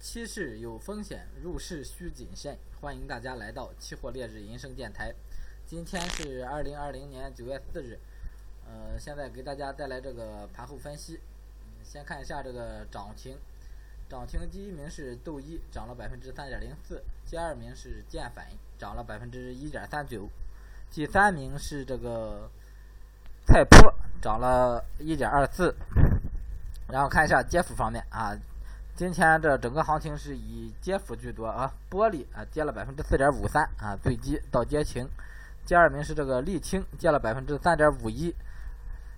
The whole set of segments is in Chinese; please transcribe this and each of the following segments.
期市有风险，入市需谨慎。欢迎大家来到期货烈日银声电台。今天是二零二零年九月四日，呃，现在给大家带来这个盘后分析。先看一下这个涨停，涨停第一名是豆一，涨了百分之三点零四；第二名是建粉，涨了百分之一点三九；第三名是这个菜粕，涨了一点二四。然后看一下跌幅方面啊。今天这整个行情是以跌幅居多啊，玻璃啊跌了百分之四点五三啊，最低到跌停。第二名是这个沥青跌了百分之三点五一，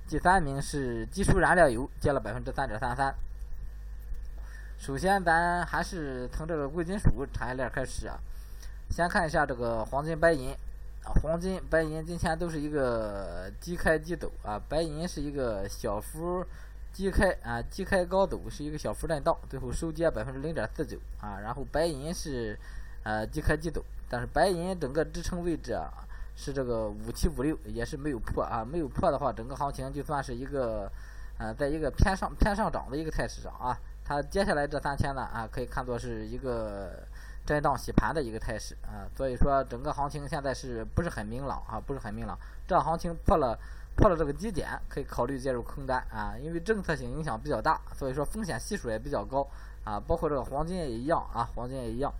第三名是基础燃料油跌了百分之三点三三。首先咱还是从这个贵金属产业链开始啊，先看一下这个黄金、白银啊，黄金、白银今天都是一个低开低走啊，白银是一个小幅。低开啊，低开高走是一个小幅震荡，最后收跌百分之零点四九啊。然后白银是呃低开低走，但是白银整个支撑位置啊是这个五七五六，也是没有破啊。没有破的话，整个行情就算是一个呃在一个偏上偏上涨的一个态势上啊。它接下来这三天呢啊，可以看作是一个震荡洗盘的一个态势啊。所以说整个行情现在是不是很明朗啊？不是很明朗，这行情破了。破了这个低点，可以考虑介入空单啊，因为政策性影响比较大，所以说风险系数也比较高啊，包括这个黄金也一样啊，黄金也一样，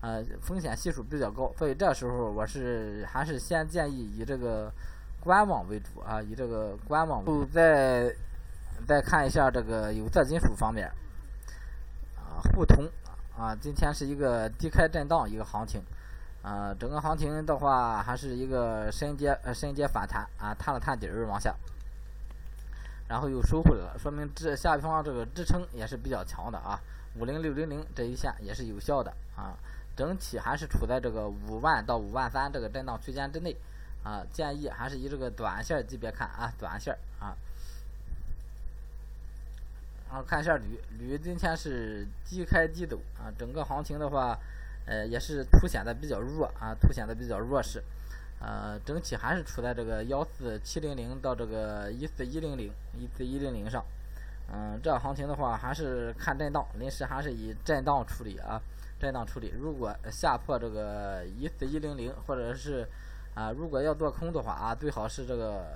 呃，风险系数比较高，所以这时候我是还是先建议以这个观望为主啊，以这个观望。后再再看一下这个有色金属方面啊，沪铜啊，今天是一个低开震荡一个行情。啊，整个行情的话，还是一个深阶呃深阶反弹啊，探了探底儿往下，然后又收回来了，说明这下方这个支撑也是比较强的啊，五零六零零这一线也是有效的啊，整体还是处在这个五万到五万三这个震荡区间之内啊，建议还是以这个短线级别看啊，短线啊，然后看一下铝，铝今天是低开低走啊，整个行情的话。呃，也是凸显的比较弱啊，凸显的比较弱势，呃，整体还是处在这个幺四七零零到这个一四一零零一四一零零上，嗯，这行情的话还是看震荡，临时还是以震荡处理啊，震荡处理。如果下破这个一四一零零，或者是啊，如果要做空的话啊，最好是这个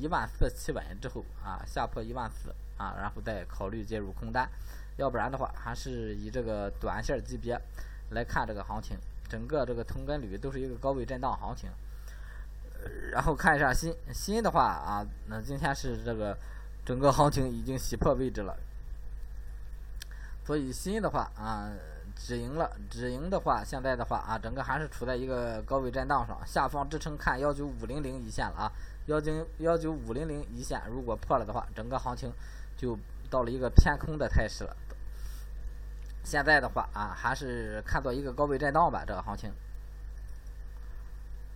一万四企稳之后啊，下破一万四啊，然后再考虑介入空单，要不然的话还是以这个短线级别。来看这个行情，整个这个铜跟铝都是一个高位震荡行情。然后看一下锌，锌的话啊，那今天是这个整个行情已经洗破位置了，所以锌的话啊，止盈了。止盈的话，现在的话啊，整个还是处在一个高位震荡上，下方支撑看幺九五零零一线了啊，幺九幺九五零零一线如果破了的话，整个行情就到了一个偏空的态势了。现在的话啊，还是看作一个高位震荡吧，这个行情。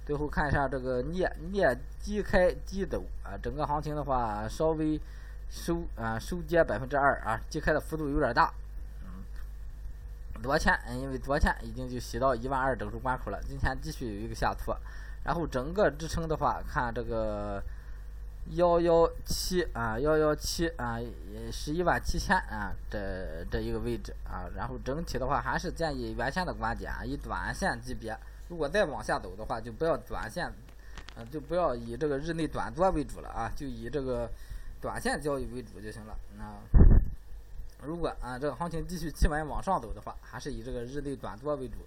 最后看一下这个镍，镍低开低走啊，整个行情的话稍微收啊收跌百分之二啊，低开的幅度有点大。嗯，昨天因为昨天已经就洗到一万二整数关口了，今天继续有一个下挫，然后整个支撑的话，看这个。幺幺七啊，幺幺七啊，十一万七千啊，这这一个位置啊，然后整体的话还是建议原先的观点啊，以短线级别，如果再往下走的话，就不要短线，嗯，就不要以这个日内短多为主了啊，就以这个短线交易为主就行了。那如果啊这个行情继续企稳往上走的话，还是以这个日内短多为主。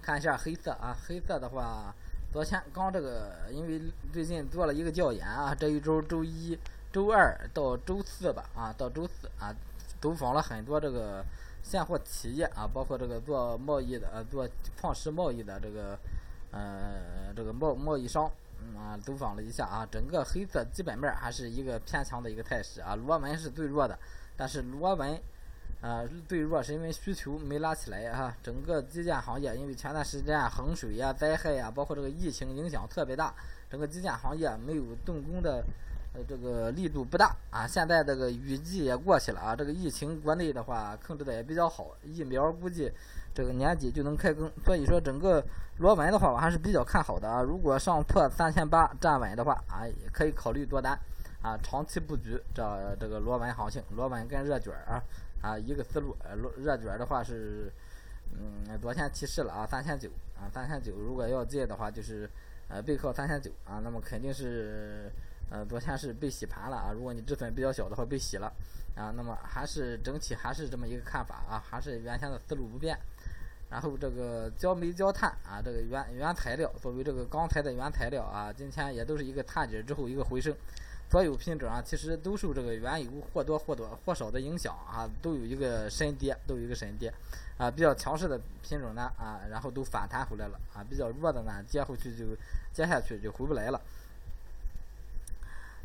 看一下黑色啊，黑色的话。昨天刚这个，因为最近做了一个调研啊，这一周周一、周二到周四吧，啊，到周四啊，走访了很多这个现货企业啊，包括这个做贸易的、呃，做矿石贸易的这个，呃，这个贸贸易商，啊，走访了一下啊，整个黑色基本面还是一个偏强的一个态势啊，螺纹是最弱的，但是螺纹。啊，最弱是因为需求没拉起来哈，整个基建行业因为前段时间洪水呀、灾害呀，包括这个疫情影响特别大，整个基建行业没有动工的，呃，这个力度不大啊。现在这个雨季也过去了啊，这个疫情国内的话控制的也比较好，疫苗估计这个年底就能开工，所以说整个螺纹的话我还是比较看好的啊。如果上破三千八站稳的话啊，也可以考虑多单啊，长期布局这这个螺纹行情，螺纹跟热卷啊。啊，一个思路。呃，热卷的话是，嗯，昨天提示了啊，三千九啊，三千九。如果要借的话，就是呃背靠三千九啊，那么肯定是呃昨天是被洗盘了啊。如果你止损比较小的话，被洗了啊，那么还是整体还是这么一个看法啊，还是原先的思路不变。然后这个焦煤、焦炭啊，这个原原材料作为这个钢材的原材料啊，今天也都是一个探底之后一个回升。所有品种啊，其实都受这个原油或多或多或少的影响啊，都有一个深跌，都有一个深跌啊。比较强势的品种呢啊，然后都反弹回来了啊。比较弱的呢，跌回去就接下去就回不来了。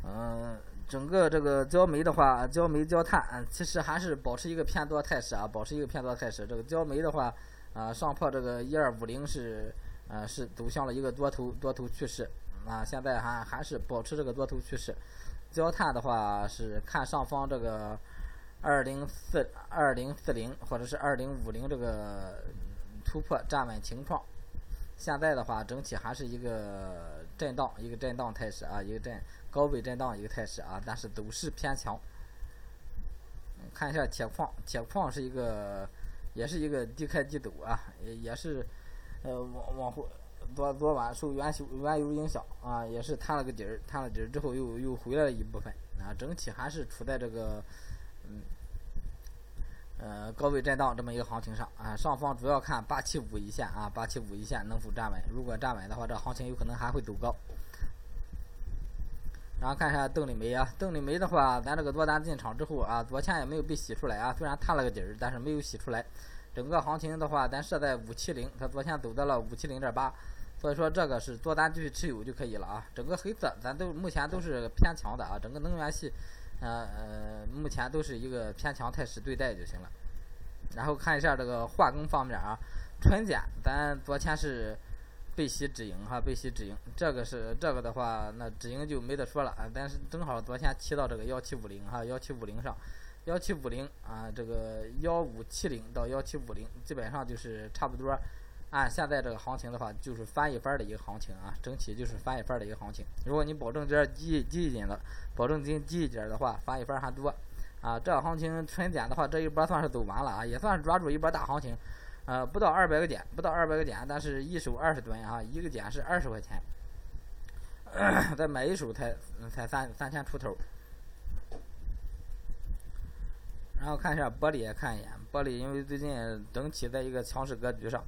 嗯，整个这个焦煤的话，焦煤、焦炭其实还是保持一个偏多态势啊，保持一个偏多态势。这个焦煤的话。啊，上破这个一二五零是，呃，是走向了一个多头多头趋势，啊，现在还还是保持这个多头趋势。焦炭的话是看上方这个二零四二零四零或者是二零五零这个突破站稳情况。现在的话整体还是一个震荡，一个震荡态势啊，一个震高位震荡一个态势啊，但是走势偏强。看一下铁矿，铁矿是一个。也是一个低开低走啊，也也是，呃，往往后昨昨晚受原油原油影响啊，也是探了个底儿，探了底儿之后又又回来了一部分啊，整体还是处在这个嗯呃高位震荡这么一个行情上啊，上方主要看八七五一线啊，八七五一线能否站稳，如果站稳的话，这行情有可能还会走高。然后看一下邓丽梅啊，邓丽梅的话，咱这个多单进场之后啊，昨天也没有被洗出来啊，虽然探了个底儿，但是没有洗出来。整个行情的话，咱设在五七零，它昨天走到了五七零点八，所以说这个是多单继续持有就可以了啊。整个黑色咱都目前都是偏强的啊，整个能源系，呃呃，目前都是一个偏强态势对待就行了。然后看一下这个化工方面啊，纯碱咱昨天是。被洗止盈哈，被洗止盈，这个是这个的话，那止盈就没得说了啊。但是正好昨天提到这个幺七五零哈，幺七五零上，幺七五零啊，这个幺五七零到幺七五零，基本上就是差不多。按现在这个行情的话，就是翻一番的一个行情啊，整体就是翻一番的一个行情。如果你保证金低低一点的，保证金低一点的话，翻一番还多啊。这行情纯点的话，这一波算是走完了啊，也算是抓住一波大行情。呃，不到二百个点，不到二百个点，但是一手二十吨啊，一个点是二十块钱，再买一手才才三三千出头。然后看一下玻璃，也看一眼玻璃，因为最近整体在一个强势格局上，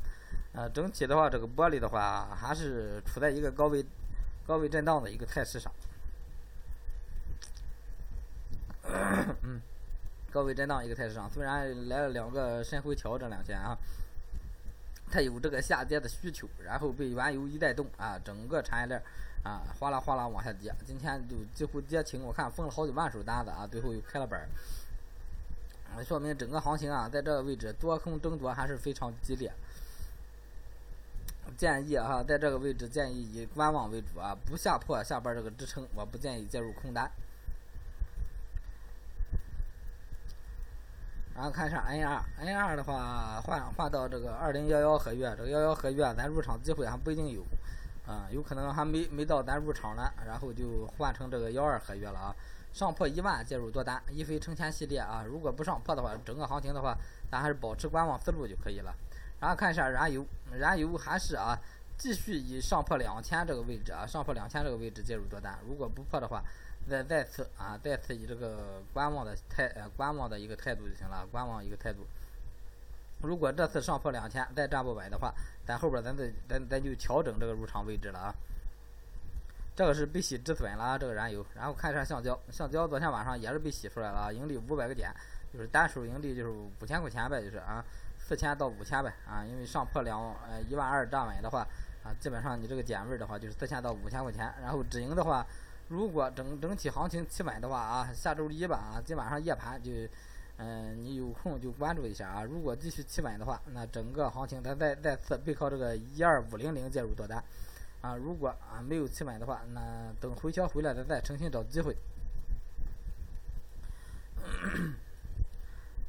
呃，整体的话，这个玻璃的话还是处在一个高位高位震荡的一个态势上。嗯，高位震荡一个态势上，虽然来了两个深回调这两天啊。它有这个下跌的需求，然后被原油一带动啊，整个产业链啊哗啦哗啦往下跌，今天就几乎跌停，我看封了好几万手单子啊，最后又开了板儿，说明整个行情啊，在这个位置多空争夺还是非常激烈。建议哈，在这个位置建议以观望为主啊，不下破下边这个支撑，我不建议介入空单。然后看一下 N 二，N 二的话换换到这个二零幺幺合约，这个幺幺合约咱入场机会还不一定有，啊，有可能还没没到咱入场呢，然后就换成这个幺二合约了啊。上破一万介入多单，一飞成千系列啊。如果不上破的话，整个行情的话，咱还是保持观望思路就可以了。然后看一下燃油，燃油还是啊，继续以上破两千这个位置啊，上破两千这个位置介入多单，如果不破的话。再再次啊，再次以这个观望的态呃观望的一个态度就行了，观望一个态度。如果这次上破两千再站不稳的话，咱后边咱再咱咱就调整这个入场位置了啊。这个是被洗止损了这个燃油，然后看一下橡胶，橡胶昨天晚上也是被洗出来了，盈利五百个点，就是单手盈利就是五千块钱呗，就是啊，四千到五千呗啊，因为上破两呃一万二站稳的话啊，基本上你这个减位的话就是四千到五千块钱，然后止盈的话。如果整整体行情企稳的话啊，下周一吧啊，今晚上夜盘就，嗯，你有空就关注一下啊。如果继续企稳的话，那整个行情咱再再次背靠这个一二五零零介入多单，啊，如果啊没有企稳的话，那等回调回来咱再重新找机会。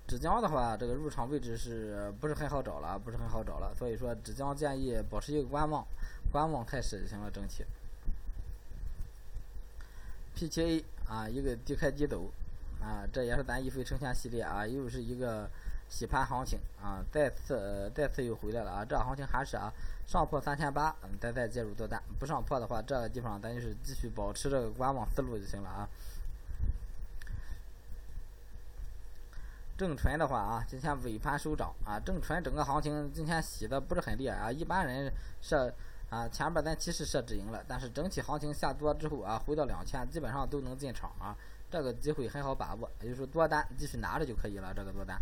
纸浆的话，这个入场位置是不是很好找了？不是很好找了，所以说纸浆建议保持一个观望，观望态势就行了，整体。PTA 啊，一个低开低走，啊，这也是咱一飞冲天系列啊，又是一个洗盘行情啊，再次再次又回来了啊，这行情还是啊，上破三千八，嗯，咱再介入多单，不上破的话，这个地方咱就是继续保持这个观望思路就行了啊。正纯的话啊，今天尾盘收涨啊，正纯整个行情今天洗的不是很厉害啊，一般人设啊前边咱其实设止盈了，但是整体行情下多之后啊，回到两千基本上都能进场啊，这个机会很好把握，也就是说多单继续拿着就可以了，这个多单。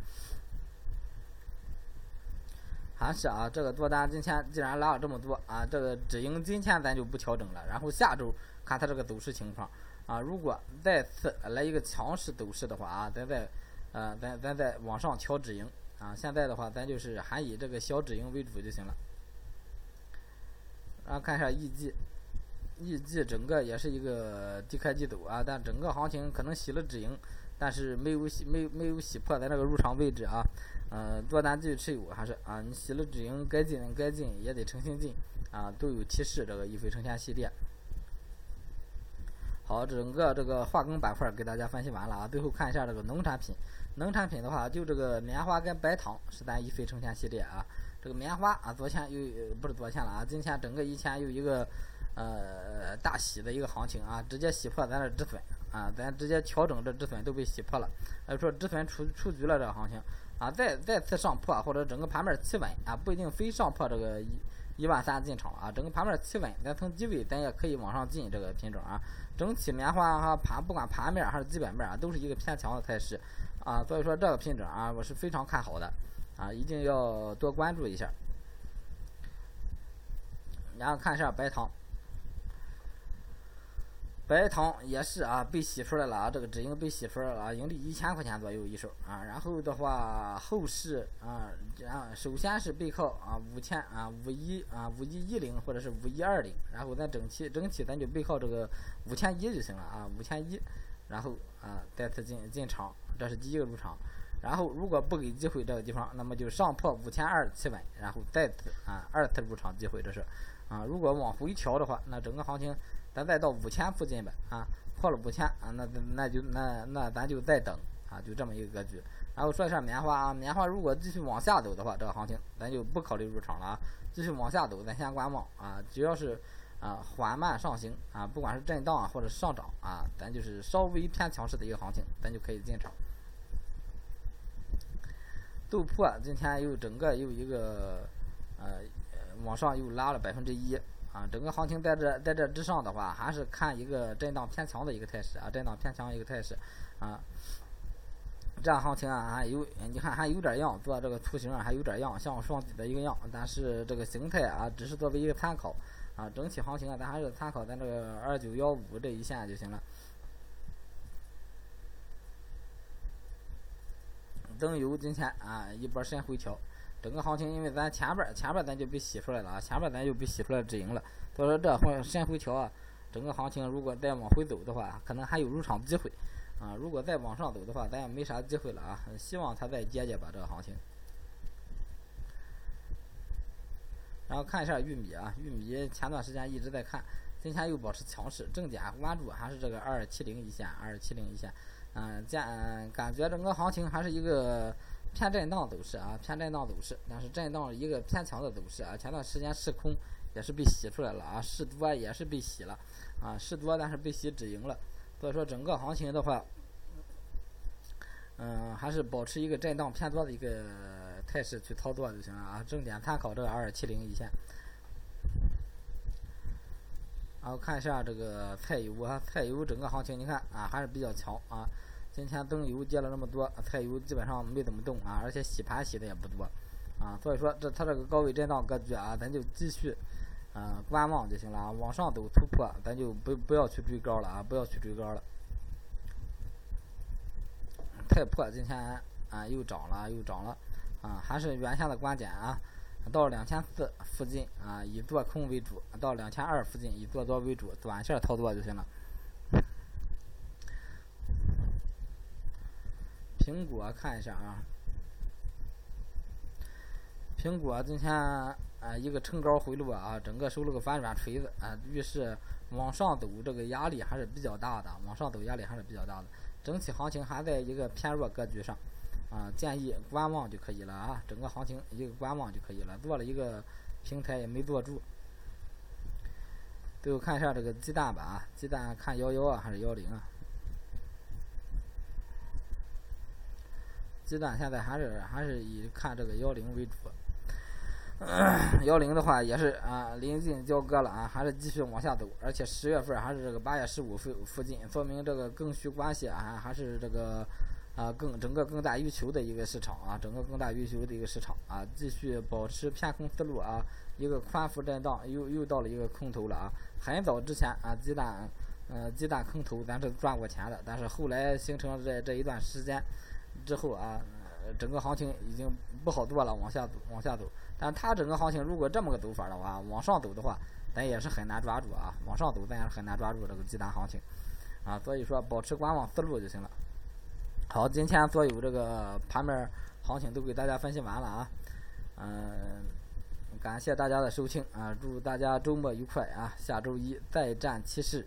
还是啊，这个多单今天既然拉了这么多啊，这个止盈今天咱就不调整了，然后下周看它这个走势情况啊，如果再次来一个强势走势的话啊，咱再。呃，咱咱再往上调止盈啊！现在的话，咱就是还以这个小止盈为主就行了。然后看一下 EG，EG 整个也是一个低开低走啊，但整个行情可能洗了止盈，但是没有洗没没有洗破咱这个入场位置啊。呃，多单继续持有还是啊？你洗了止盈，该进该进也得诚心进啊，都有提示这个一飞冲天系列。好，整个这个化工板块给大家分析完了啊，最后看一下这个农产品。农产品的话，就这个棉花跟白糖是咱一飞冲天系列啊。这个棉花啊，昨天又不是昨天了啊，今天整个一天又一个呃大洗的一个行情啊，直接洗破咱的止损啊，咱直接调整这止损都被洗破了，就说止损出出局了这个行情啊，再再次上破或者整个盘面企稳啊，不一定非上破这个一一万三进场啊，整个盘面企稳，咱从低位咱也可以往上进这个品种啊。整体棉花哈盘不管盘面还是基本面啊，都是一个偏强的态势。啊，所以说这个品种啊，我是非常看好的，啊，一定要多关注一下。然后看一下白糖，白糖也是啊，被洗出来了啊，这个止盈被洗出来了啊，盈利一千块钱左右一手啊。然后的话，后市啊，啊，首先是背靠啊五千啊五一啊五一一零或者是五一二零，然后咱整体整体咱就背靠这个五千一就行了啊，五千一，然后啊再次进进场。这是第一个入场，然后如果不给机会这个地方，那么就上破五千二企稳，然后再次啊二次入场机会，这是啊如果往回调的话，那整个行情咱再到五千附近吧啊破了五千啊那那就那那咱就再等啊就这么一个格局。然后说一下棉花啊棉花如果继续往下走的话，这个行情咱就不考虑入场了啊，继续往下走咱先观望啊，只要是啊缓慢上行啊不管是震荡或者上涨啊，咱就是稍微偏强势的一个行情，咱就可以进场。豆粕今天又整个又一个呃往上又拉了百分之一啊，整个行情在这在这之上的话，还是看一个震荡偏强的一个态势啊，震荡偏强一个态势啊。这样行情啊还有你看还有点样，做这个图形啊还有点样，像双底的一个样，但是这个形态啊只是作为一个参考啊，整体行情啊咱还是参考咱这个二九幺五这一线就行了。灯油今天啊一波深回调，整个行情因为咱前边前边咱就被洗出来了啊，前边咱就被洗出来止盈了，所以说这会深回调啊，整个行情如果再往回走的话，可能还有入场机会啊。如果再往上走的话，咱也没啥机会了啊。希望它再接接吧这个行情。然后看一下玉米啊，玉米前段时间一直在看，今天又保持强势，重点关注还是这个二七零一线，二七零一线。嗯，见感觉整个行情还是一个偏震荡走势啊，偏震荡走势，但是震荡一个偏强的走势啊。前段时间试空也是被洗出来了啊，试多也是被洗了啊，试多但是被洗止盈了。所以说整个行情的话，嗯，还是保持一个震荡偏多的一个态势去操作就行了啊。重点参考这个二七零一线。然后看一下这个菜油啊，菜油整个行情你看啊还是比较强啊。今天灯油跌了那么多，菜油基本上没怎么动啊，而且洗盘洗的也不多啊。所以说这它这个高位震荡格局啊，咱就继续啊观望就行了啊。往上走突破，咱就不不要去追高了啊，不要去追高了。太破今天啊又涨了又涨了啊，还是原先的观点啊。到两千四附近啊，以做空为主；到两千二附近以做多为主，短线操作就行了。苹果看一下啊，苹果今天啊一个冲高回落啊，整个收了个反转锤子啊，预示往上走这个压力还是比较大的，往上走压力还是比较大的。整体行情还在一个偏弱格局上，啊，建议观望就可以了啊，整个行情一个观望就可以了，做了一个平台也没做住。最后看一下这个鸡蛋吧啊，鸡蛋看幺幺啊还是幺零啊？鸡蛋现在还是还是以看这个幺零为主。幺零的话也是啊，临近交割了啊，还是继续往下走，而且十月份还是这个八月十五附附近，说明这个供需关系啊，还是这个啊更整个更大需求的一个市场啊，整个更大需求的一个市场啊，继续保持偏空思路啊，一个宽幅震荡，又又到了一个空头了啊。很早之前啊，鸡蛋呃鸡蛋空头咱是赚过钱的，但是后来形成这这一段时间之后啊，整个行情已经不好做了，往下走往下走。但它整个行情如果这么个走法的话，往上走的话，咱也是很难抓住啊。往上走咱也是很难抓住这个鸡蛋行情，啊，所以说保持观望思路就行了。好，今天所有这个盘面行情都给大家分析完了啊，嗯，感谢大家的收听啊，祝大家周末愉快啊，下周一再战七市。